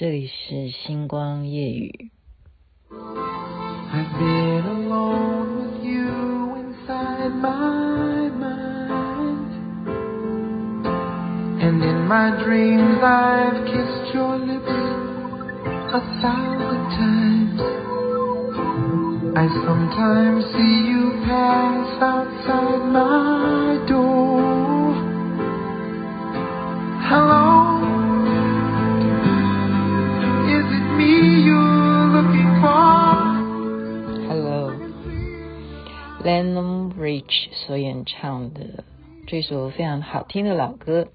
这里是星光夜语。I've been alone with you inside my mind. And in my dreams I've kissed your lips a thousand times. I sometimes see you pass 这首非常好听的老歌。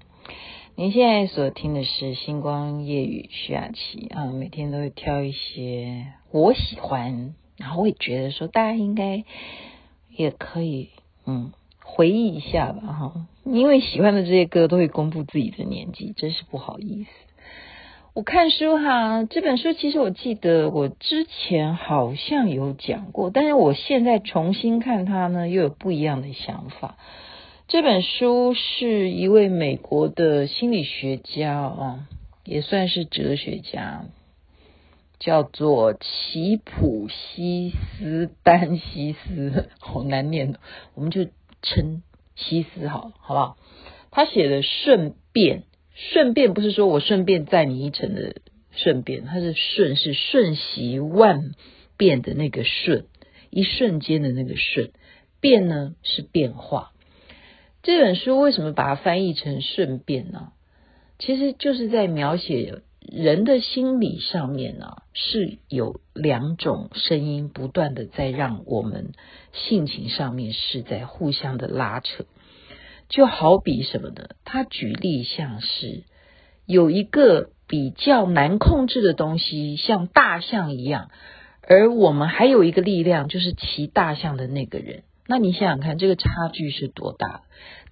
您现在所听的是《星光夜雨》徐雅琪啊，每天都会挑一些我喜欢，然后我也觉得说大家应该也可以嗯回忆一下吧哈，因为喜欢的这些歌都会公布自己的年纪，真是不好意思。我看书哈，这本书其实我记得我之前好像有讲过，但是我现在重新看它呢，又有不一样的想法。这本书是一位美国的心理学家啊，也算是哲学家，叫做齐普西斯丹西斯，好难念的，我们就称西斯好，好不好？他写的《顺变》。顺便不是说我顺便载你一程的顺便，他是顺是瞬息万变的那个瞬，一瞬间的那个瞬，变呢是变化。这本书为什么把它翻译成顺便呢？其实就是在描写人的心理上面呢，是有两种声音不断的在让我们性情上面是在互相的拉扯。就好比什么呢？他举例像是有一个比较难控制的东西，像大象一样，而我们还有一个力量，就是骑大象的那个人。那你想想看，这个差距是多大？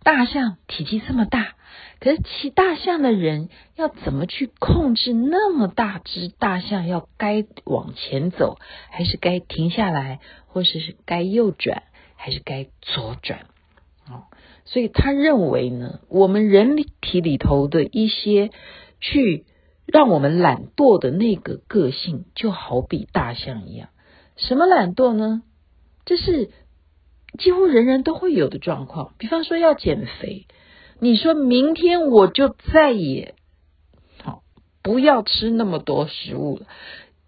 大象体积这么大，可是骑大象的人要怎么去控制那么大只大象？要该往前走，还是该停下来，或者是该右转，还是该左转？哦。所以他认为呢，我们人体里头的一些去让我们懒惰的那个个性，就好比大象一样。什么懒惰呢？这是几乎人人都会有的状况。比方说要减肥，你说明天我就再也好不要吃那么多食物了，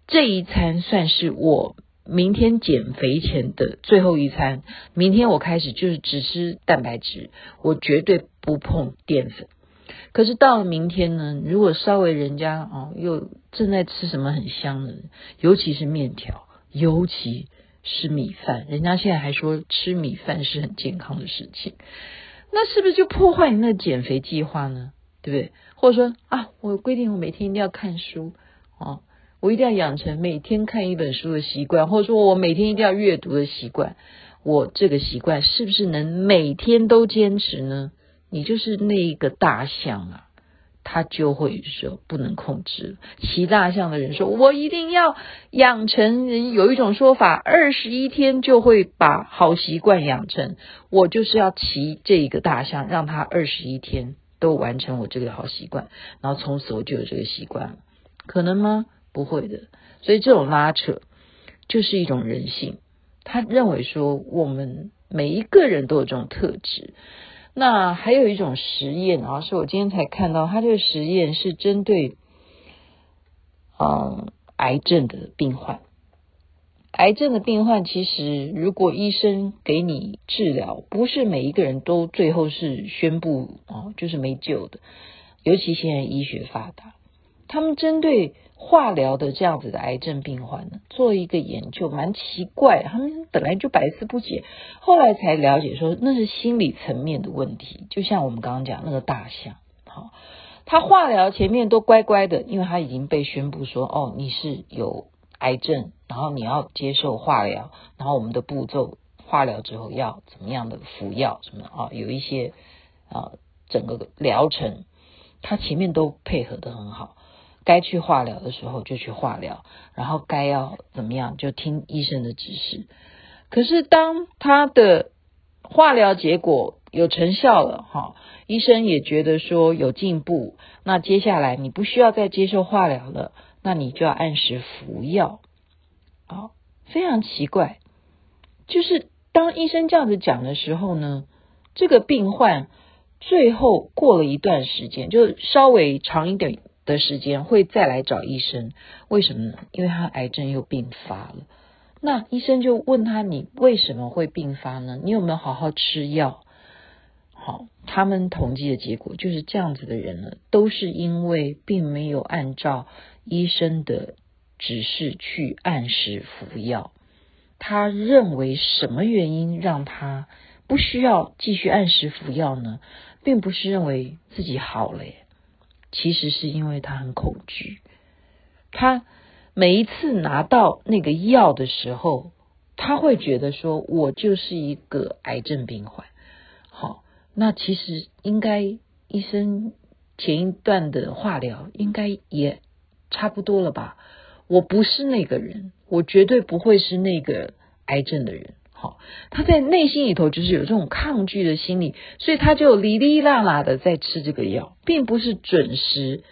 这一餐算是我。明天减肥前的最后一餐，明天我开始就是只吃蛋白质，我绝对不碰淀粉。可是到了明天呢，如果稍微人家哦又正在吃什么很香的，尤其是面条，尤其吃米饭，人家现在还说吃米饭是很健康的事情，那是不是就破坏你那减肥计划呢？对不对？或者说啊，我规定我每天一定要看书哦。我一定要养成每天看一本书的习惯，或者说我每天一定要阅读的习惯。我这个习惯是不是能每天都坚持呢？你就是那一个大象啊，他就会说不能控制。骑大象的人说：“我一定要养成人。”有一种说法，二十一天就会把好习惯养成。我就是要骑这个大象，让他二十一天都完成我这个好习惯，然后从此我就有这个习惯了。可能吗？不会的，所以这种拉扯就是一种人性。他认为说，我们每一个人都有这种特质。那还有一种实验啊，是我今天才看到，他这个实验是针对嗯癌症的病患。癌症的病患其实，如果医生给你治疗，不是每一个人都最后是宣布啊，就是没救的。尤其现在医学发达，他们针对。化疗的这样子的癌症病患呢，做一个研究蛮奇怪，他们本来就百思不解，后来才了解说那是心理层面的问题。就像我们刚刚讲那个大象，好，他化疗前面都乖乖的，因为他已经被宣布说哦，你是有癌症，然后你要接受化疗，然后我们的步骤化疗之后要怎么样的服药什么啊，有一些啊整个疗程，他前面都配合得很好。该去化疗的时候就去化疗，然后该要怎么样就听医生的指示。可是当他的化疗结果有成效了，哈，医生也觉得说有进步，那接下来你不需要再接受化疗了，那你就要按时服药。啊，非常奇怪，就是当医生这样子讲的时候呢，这个病患最后过了一段时间，就稍微长一点的时间会再来找医生，为什么呢？因为他癌症又病发了。那医生就问他：“你为什么会病发呢？你有没有好好吃药？”好，他们统计的结果就是这样子的人呢，都是因为并没有按照医生的指示去按时服药。他认为什么原因让他不需要继续按时服药呢？并不是认为自己好了，其实是因为他很恐惧，他。每一次拿到那个药的时候，他会觉得说：“我就是一个癌症病患。”好，那其实应该医生前一段的化疗应该也差不多了吧？我不是那个人，我绝对不会是那个癌症的人。好，他在内心里头就是有这种抗拒的心理，所以他就哩哩啦啦的在吃这个药，并不是准时。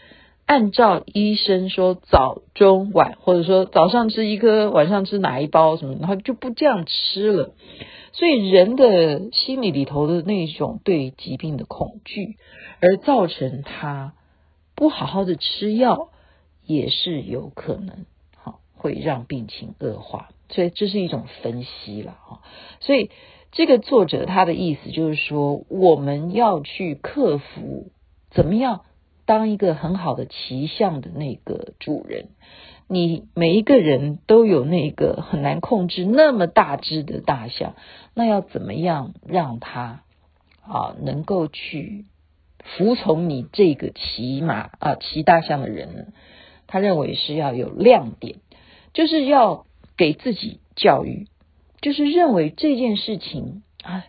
按照医生说早中晚，或者说早上吃一颗，晚上吃哪一包什么，然后就不这样吃了。所以人的心理里头的那种对疾病的恐惧，而造成他不好好的吃药，也是有可能会让病情恶化。所以这是一种分析了哈。所以这个作者他的意思就是说，我们要去克服怎么样？当一个很好的骑象的那个主人，你每一个人都有那个很难控制那么大只的大象，那要怎么样让他啊能够去服从你这个骑马啊骑大象的人呢？他认为是要有亮点，就是要给自己教育，就是认为这件事情啊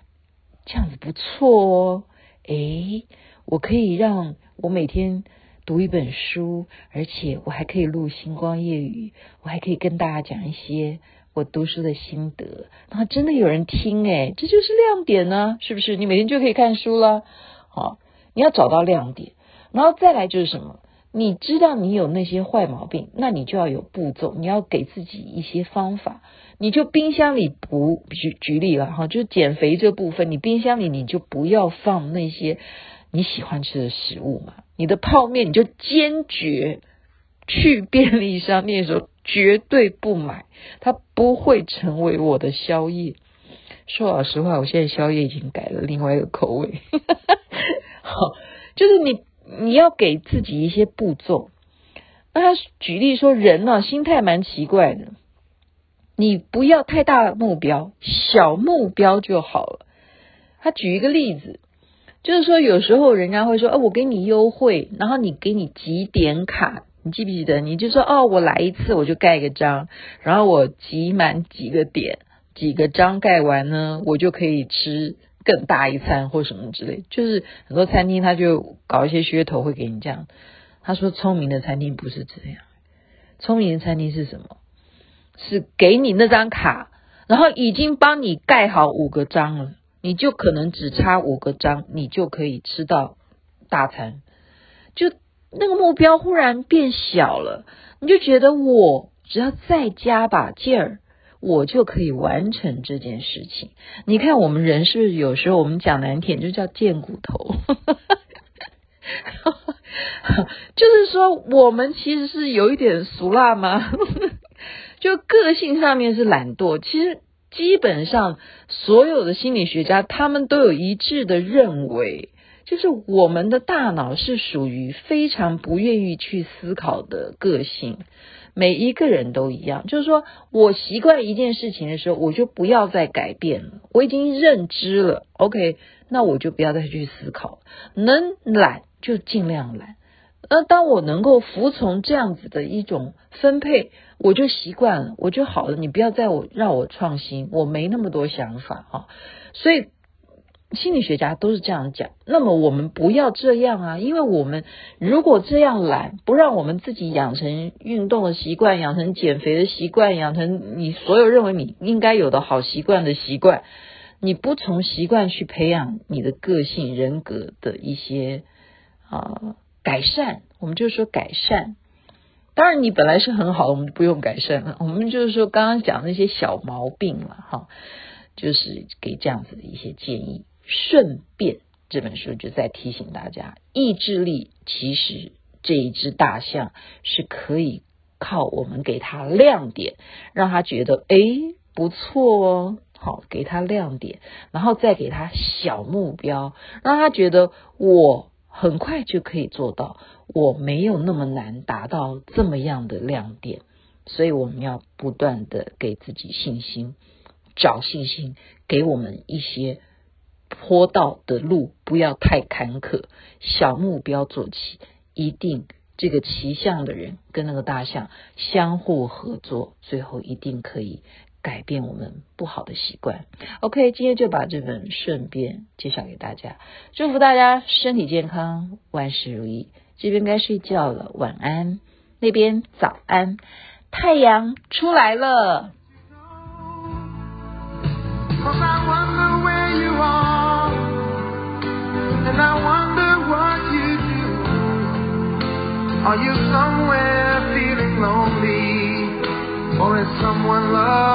这样子不错哦，诶，我可以让。我每天读一本书，而且我还可以录星光夜语，我还可以跟大家讲一些我读书的心得，然后真的有人听诶，这就是亮点呢，是不是？你每天就可以看书了，好，你要找到亮点，然后再来就是什么？你知道你有那些坏毛病，那你就要有步骤，你要给自己一些方法，你就冰箱里不举举例了哈，就减肥这部分，你冰箱里你就不要放那些。你喜欢吃的食物嘛？你的泡面你就坚决去便利商店的时候绝对不买，它不会成为我的宵夜。说老实话，我现在宵夜已经改了另外一个口味。好，就是你你要给自己一些步骤。那他举例说，人呢、啊、心态蛮奇怪的，你不要太大目标，小目标就好了。他举一个例子。就是说，有时候人家会说，哦，我给你优惠，然后你给你集点卡，你记不记得？你就说，哦，我来一次我就盖个章，然后我集满几个点，几个章盖完呢，我就可以吃更大一餐或什么之类。就是很多餐厅他就搞一些噱头会给你这样。他说，聪明的餐厅不是这样，聪明的餐厅是什么？是给你那张卡，然后已经帮你盖好五个章了。你就可能只差五个章，你就可以吃到大餐，就那个目标忽然变小了，你就觉得我只要再加把劲儿，我就可以完成这件事情。你看我们人是不是有时候我们讲难听就叫贱骨头？就是说我们其实是有一点俗辣吗？就个性上面是懒惰，其实。基本上，所有的心理学家他们都有一致的认为，就是我们的大脑是属于非常不愿意去思考的个性。每一个人都一样，就是说我习惯一件事情的时候，我就不要再改变了。我已经认知了，OK，那我就不要再去思考，能懒就尽量懒。那当我能够服从这样子的一种分配，我就习惯了，我就好了。你不要再我让我创新，我没那么多想法啊。所以心理学家都是这样讲。那么我们不要这样啊，因为我们如果这样懒，不让我们自己养成运动的习惯，养成减肥的习惯，养成你所有认为你应该有的好习惯的习惯，你不从习惯去培养你的个性人格的一些啊。改善，我们就说改善，当然，你本来是很好，我们不用改善了。我们就是说，刚刚讲那些小毛病了哈，就是给这样子的一些建议。顺便这本书就在提醒大家，意志力其实这一只大象是可以靠我们给它亮点，让它觉得诶不错哦，好给它亮点，然后再给它小目标，让它觉得我很快就可以做到。我没有那么难达到这么样的亮点，所以我们要不断的给自己信心，找信心，给我们一些坡道的路不要太坎坷，小目标做起，一定这个骑象的人跟那个大象相互合作，最后一定可以改变我们不好的习惯。OK，今天就把这本顺便介绍给大家，祝福大家身体健康，万事如意。这边该睡觉了，晚安。那边早安，太阳出来了。And I wonder what you do. Are you somewhere feeling lonely? Or is someone loved?